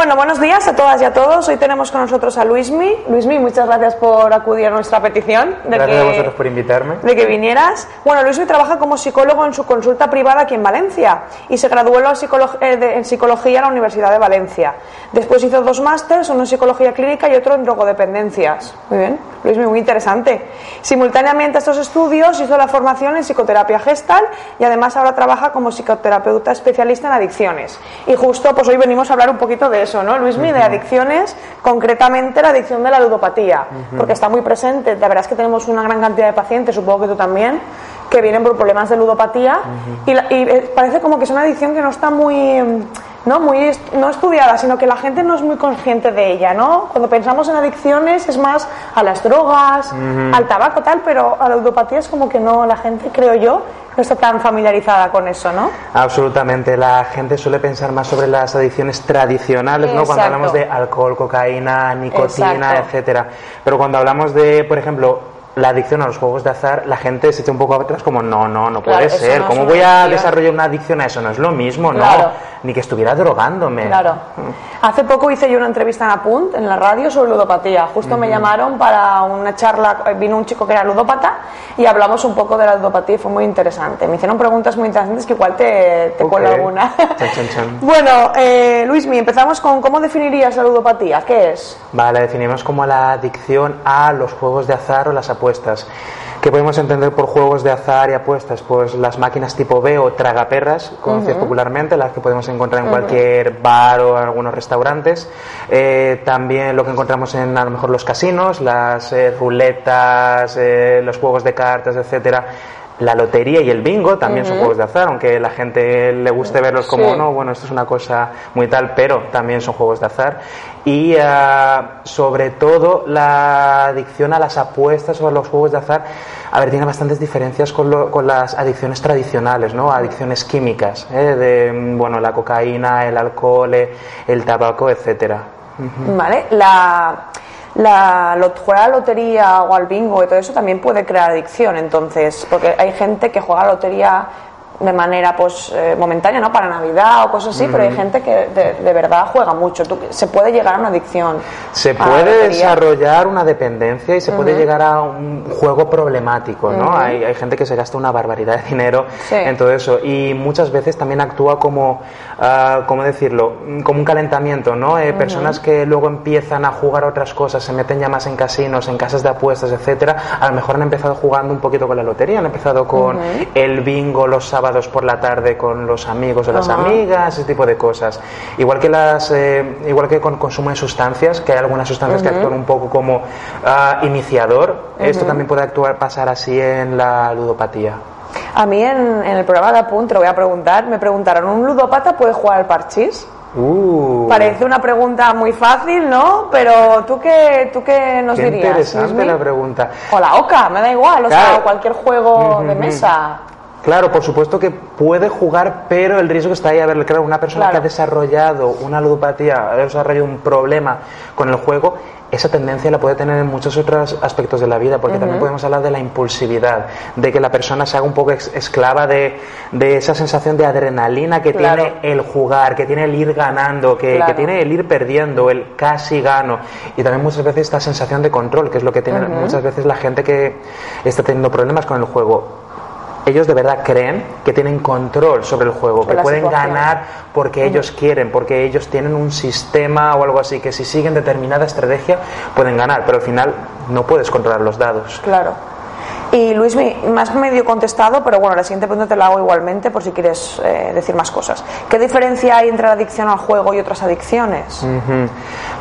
Bueno, buenos días a todas y a todos. Hoy tenemos con nosotros a Luismi. Luismi, muchas gracias por acudir a nuestra petición. De Gracias que, a vosotros por invitarme. De que vinieras. Bueno, Luismi trabaja como psicólogo en su consulta privada aquí en Valencia y se graduó en, psicolo- eh, de- en psicología en la Universidad de Valencia. Después hizo dos másters, uno en psicología clínica y otro en drogodependencias. Muy bien, Luismi, muy interesante. Simultáneamente a estos estudios hizo la formación en psicoterapia gestal y además ahora trabaja como psicoterapeuta especialista en adicciones. Y justo pues hoy venimos a hablar un poquito de eso, ¿no, Luismi? De adicciones, concretamente la adicción de la ludopatía, porque está muy presente. La verdad es que tenemos una gran cantidad de pacientes, supongo que tú también, que vienen por problemas de ludopatía y, la- y, eh, parece como que es una adicción que no está muy mm, no muy est- no estudiada sino que la gente no es muy consciente de ella no cuando pensamos en adicciones es más a las drogas al tabaco tal pero a la ludopatía es como que no la gente creo yo no está tan familiarizada con eso no Absolutamente. La gente suele pensar más sobre las adicciones tradicionales, ¿no? Cuando hablamos de alcohol, cocaína, nicotina, Exacto. etcétera. Pero cuando hablamos de, por ejemplo, la adicción a los juegos de azar, la gente se echa un poco atrás como, no, no, no Claro, puede ser. no ¿Cómo voy a desarrollar una adicción a eso? No es lo mismo, Claro. no. Ni que estuviera drogándome. Claro. Hace poco hice yo una entrevista en Apunt, en la radio, sobre ludopatía. Justo me llamaron para una charla, eh, vino un chico que era ludópata y hablamos un poco de la ludopatía y fue muy interesante. Me hicieron preguntas muy interesantes que igual te, te Ok. cuelo alguna. Chan, chan, chan. bueno, eh, Luismi, empezamos con cómo definirías la ludopatía. ¿Qué es? Vale, la definimos como la adicción a los juegos de azar o las apuestas. ¿Qué podemos entender por juegos de azar y apuestas? Pues las máquinas tipo B o tragaperras, conocidas popularmente, las que podemos encontrar en cualquier bar o en algunos restaurantes. Eh, también lo que encontramos en a lo mejor los casinos, las eh, ruletas, eh, los juegos de cartas, etcétera. La lotería y el bingo también son juegos de azar, aunque la gente le guste verlos como Sí. no, bueno, esto es una cosa muy tal, pero también son juegos de azar. Y ah, sobre todo la adicción a las apuestas o a los juegos de azar, a ver, tiene bastantes diferencias con, lo- con las adicciones tradicionales, ¿no? Adicciones químicas, ¿eh? de, bueno, la cocaína, el alcohol, el tabaco, etcétera. ¿Vale? La, la, jugar a la lotería o al bingo y todo eso también puede crear adicción, entonces, porque hay gente que juega a la lotería de manera pues eh, momentánea, ¿no? Para Navidad o cosas así, pero hay gente que de, de verdad juega mucho. Tú- se puede llegar a una adicción. Se puede desarrollar una dependencia y se puede llegar a un juego problemático, ¿no? hay, hay gente que se gasta una barbaridad de dinero Sí. en todo eso y muchas veces también actúa como, ah, ¿cómo decirlo? Como un calentamiento, ¿no? Eh, Personas que luego empiezan a jugar otras cosas, se meten ya más en casinos, en casas de apuestas, etcétera, a lo mejor han empezado jugando un poquito con la lotería, han empezado con el bingo los sábados por la tarde con los amigos o las amigas, ese tipo de cosas. Igual que las, eh, igual que con consumo de sustancias, que hay algunas sustancias que actúan un poco como ah, iniciador, esto también puede actuar, pasar así en la ludopatía. A mí en, en el programa de Apunt, lo voy a preguntar, me preguntaron, ¿un ludópata puede jugar al parchís? Uh, Parece una pregunta muy fácil, ¿no? Pero tú qué, tú qué nos qué dirías? interesante la pregunta. O la OCA, me da igual, o sea, Claro. o cualquier juego de mesa. Claro, por supuesto que puede jugar, pero el riesgo está ahí. A ver, claro, una persona Claro. que ha desarrollado una ludopatía, ha desarrollado un problema con el juego, esa tendencia la puede tener en muchos otros aspectos de la vida, porque también podemos hablar de la impulsividad, de que la persona se haga un poco esclava de, de esa sensación de adrenalina que Claro. tiene el jugar, que tiene el ir ganando, que, Claro. que tiene el ir perdiendo, el casi gano. Y también muchas veces esta sensación de control, que es lo que tiene muchas veces la gente que está teniendo problemas con el juego ellos de verdad creen que tienen control sobre el juego, que pueden situación. ganar porque ellos quieren, porque ellos tienen un sistema o algo así, que si siguen determinada estrategia pueden ganar, pero al final no puedes controlar los dados. Claro. Y Luismi, más medio contestado, pero bueno, la siguiente pregunta te la hago igualmente por si quieres eh, decir más cosas. ¿Qué diferencia hay entre la adicción al juego y otras adicciones?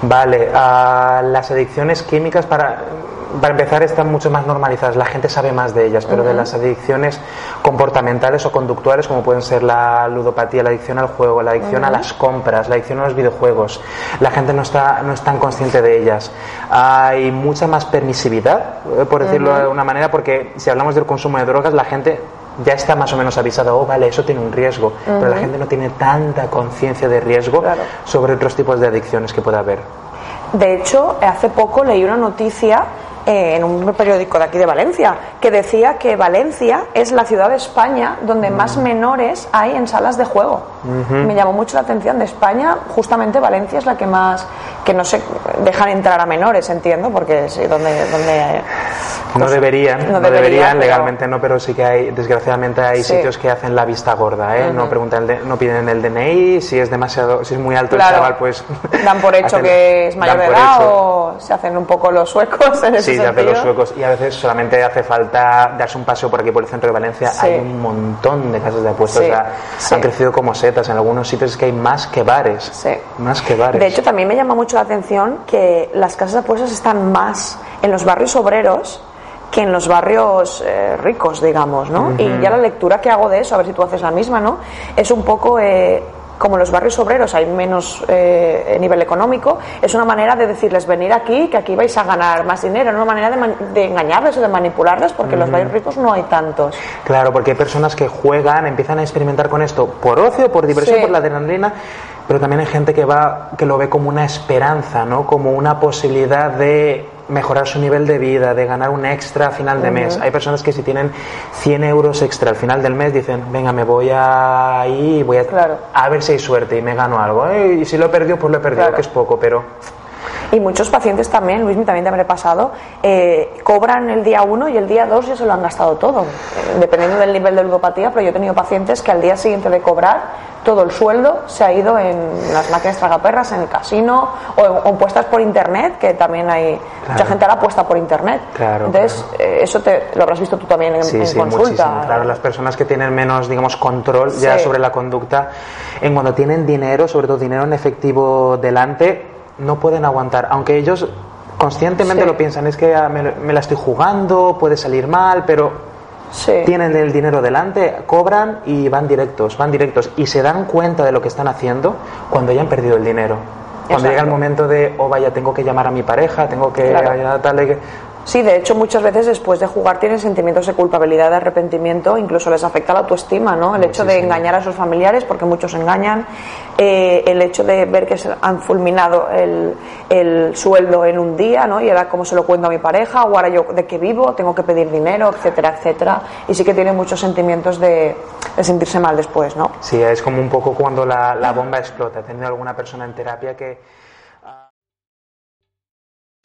Vale, ah, las adicciones químicas para para empezar, están mucho más normalizadas, la gente sabe más de ellas, pero de las adicciones comportamentales o conductuales, como pueden ser la ludopatía, la adicción al juego, la adicción a las compras, la adicción a los videojuegos, la gente no está, no es tan consciente de ellas. Hay mucha más permisividad, eh, por decirlo de una manera, porque si hablamos del consumo de drogas, la gente ya está más o menos avisada, oh, vale, eso tiene un riesgo, pero la gente no tiene tanta conciencia de riesgo Claro. sobre otros tipos de adicciones que puede haber. De hecho, hace poco leí una noticia en un periódico de aquí de Valencia que decía que Valencia es la ciudad de España donde más menores hay en salas de juego. Me llamó mucho la atención. De España, justamente Valencia es la que más que no se dejan entrar a menores, entiendo, porque sí, donde donde No pues, deberían, no, no deberían, deberían, pero- legalmente no, pero sí que hay, desgraciadamente hay Sí. sitios que hacen la vista gorda, ¿eh? No preguntan, el de- no piden el DNI, si es demasiado, si es muy alto Claro. el chaval, pues dan por hecho hacen- que es mayor de edad o se hacen un poco los suecos en ese Sí, se hacen los suecos y a veces solamente hace falta darse un paseo por aquí por el centro de Valencia. Sí. Hay un montón de casas de apuestas, Sí, o sea, han crecido como setas. En algunos sitios es que hay más que bares, Sí. más que bares. De hecho, también me llama mucho la atención que las casas de apuestas están más en los barrios obreros que en los barrios eh, ricos, digamos, ¿no? Y ya la lectura que hago de eso, a ver si tú haces la misma, ¿no? Es un poco eh, como en los barrios obreros hay menos eh, nivel económico, es una manera de decirles venir aquí, que aquí vais a ganar más dinero, no una manera de, de engañarles o de manipularles, porque en los barrios ricos no hay tantos. Claro, porque hay personas que juegan, empiezan a experimentar con esto por ocio, por diversión, Sí. por la adrenalina, pero también hay gente que va, que lo ve como una esperanza, ¿no? Como una posibilidad de mejorar su nivel de vida, de ganar un extra a final de mes. Hay personas que si tienen 100 euros extra al final del mes dicen, venga, me voy a ir, voy a, Claro. a ver si hay suerte y me gano algo. Eh, Y si lo he perdido, pues lo he perdido, Claro. que es poco, pero Y muchos pacientes también, Luis, también te habré pasado, eh, cobran el día 1 y el día 2 ya se lo han gastado todo, eh, dependiendo del nivel de ludopatía, pero yo he tenido pacientes que al día siguiente de cobrar todo el sueldo se ha ido en las máquinas tragaperras, en el casino o, o puestas por internet, que también hay mucha gente ahora apuesta por internet. Claro, Entonces, eh, eso te, lo habrás visto tú también en, Sí, en sí, consulta. muchísimo. Claro, las personas que tienen menos, digamos, control ya Sí. sobre la conducta, en cuando tienen dinero, sobre todo dinero en efectivo delante, no pueden aguantar. Aunque ellos conscientemente Sí. lo piensan, es que ah, me, me la estoy jugando, puede salir mal, pero Sí. tienen el dinero delante, cobran y van directos, van directos y se dan cuenta de lo que están haciendo cuando ya han perdido el dinero. Cuando Exacto. llega el momento de, oh vaya, tengo que llamar a mi pareja, tengo que Claro. que... Sí, de hecho muchas veces después de jugar tienen sentimientos de culpabilidad, de arrepentimiento, incluso les afecta la autoestima, ¿no? El hecho de engañar a sus familiares, porque muchos engañan, eh, el hecho de ver que se han fulminado el, el sueldo en un día, ¿no? Y ahora cómo se lo cuento a mi pareja, o ahora yo de qué vivo, tengo que pedir dinero, etcétera, etcétera. Y sí que tienen muchos sentimientos de, de sentirse mal después, ¿no? Sí, es como un poco cuando la, la bomba explota. He tenido alguna persona en terapia que...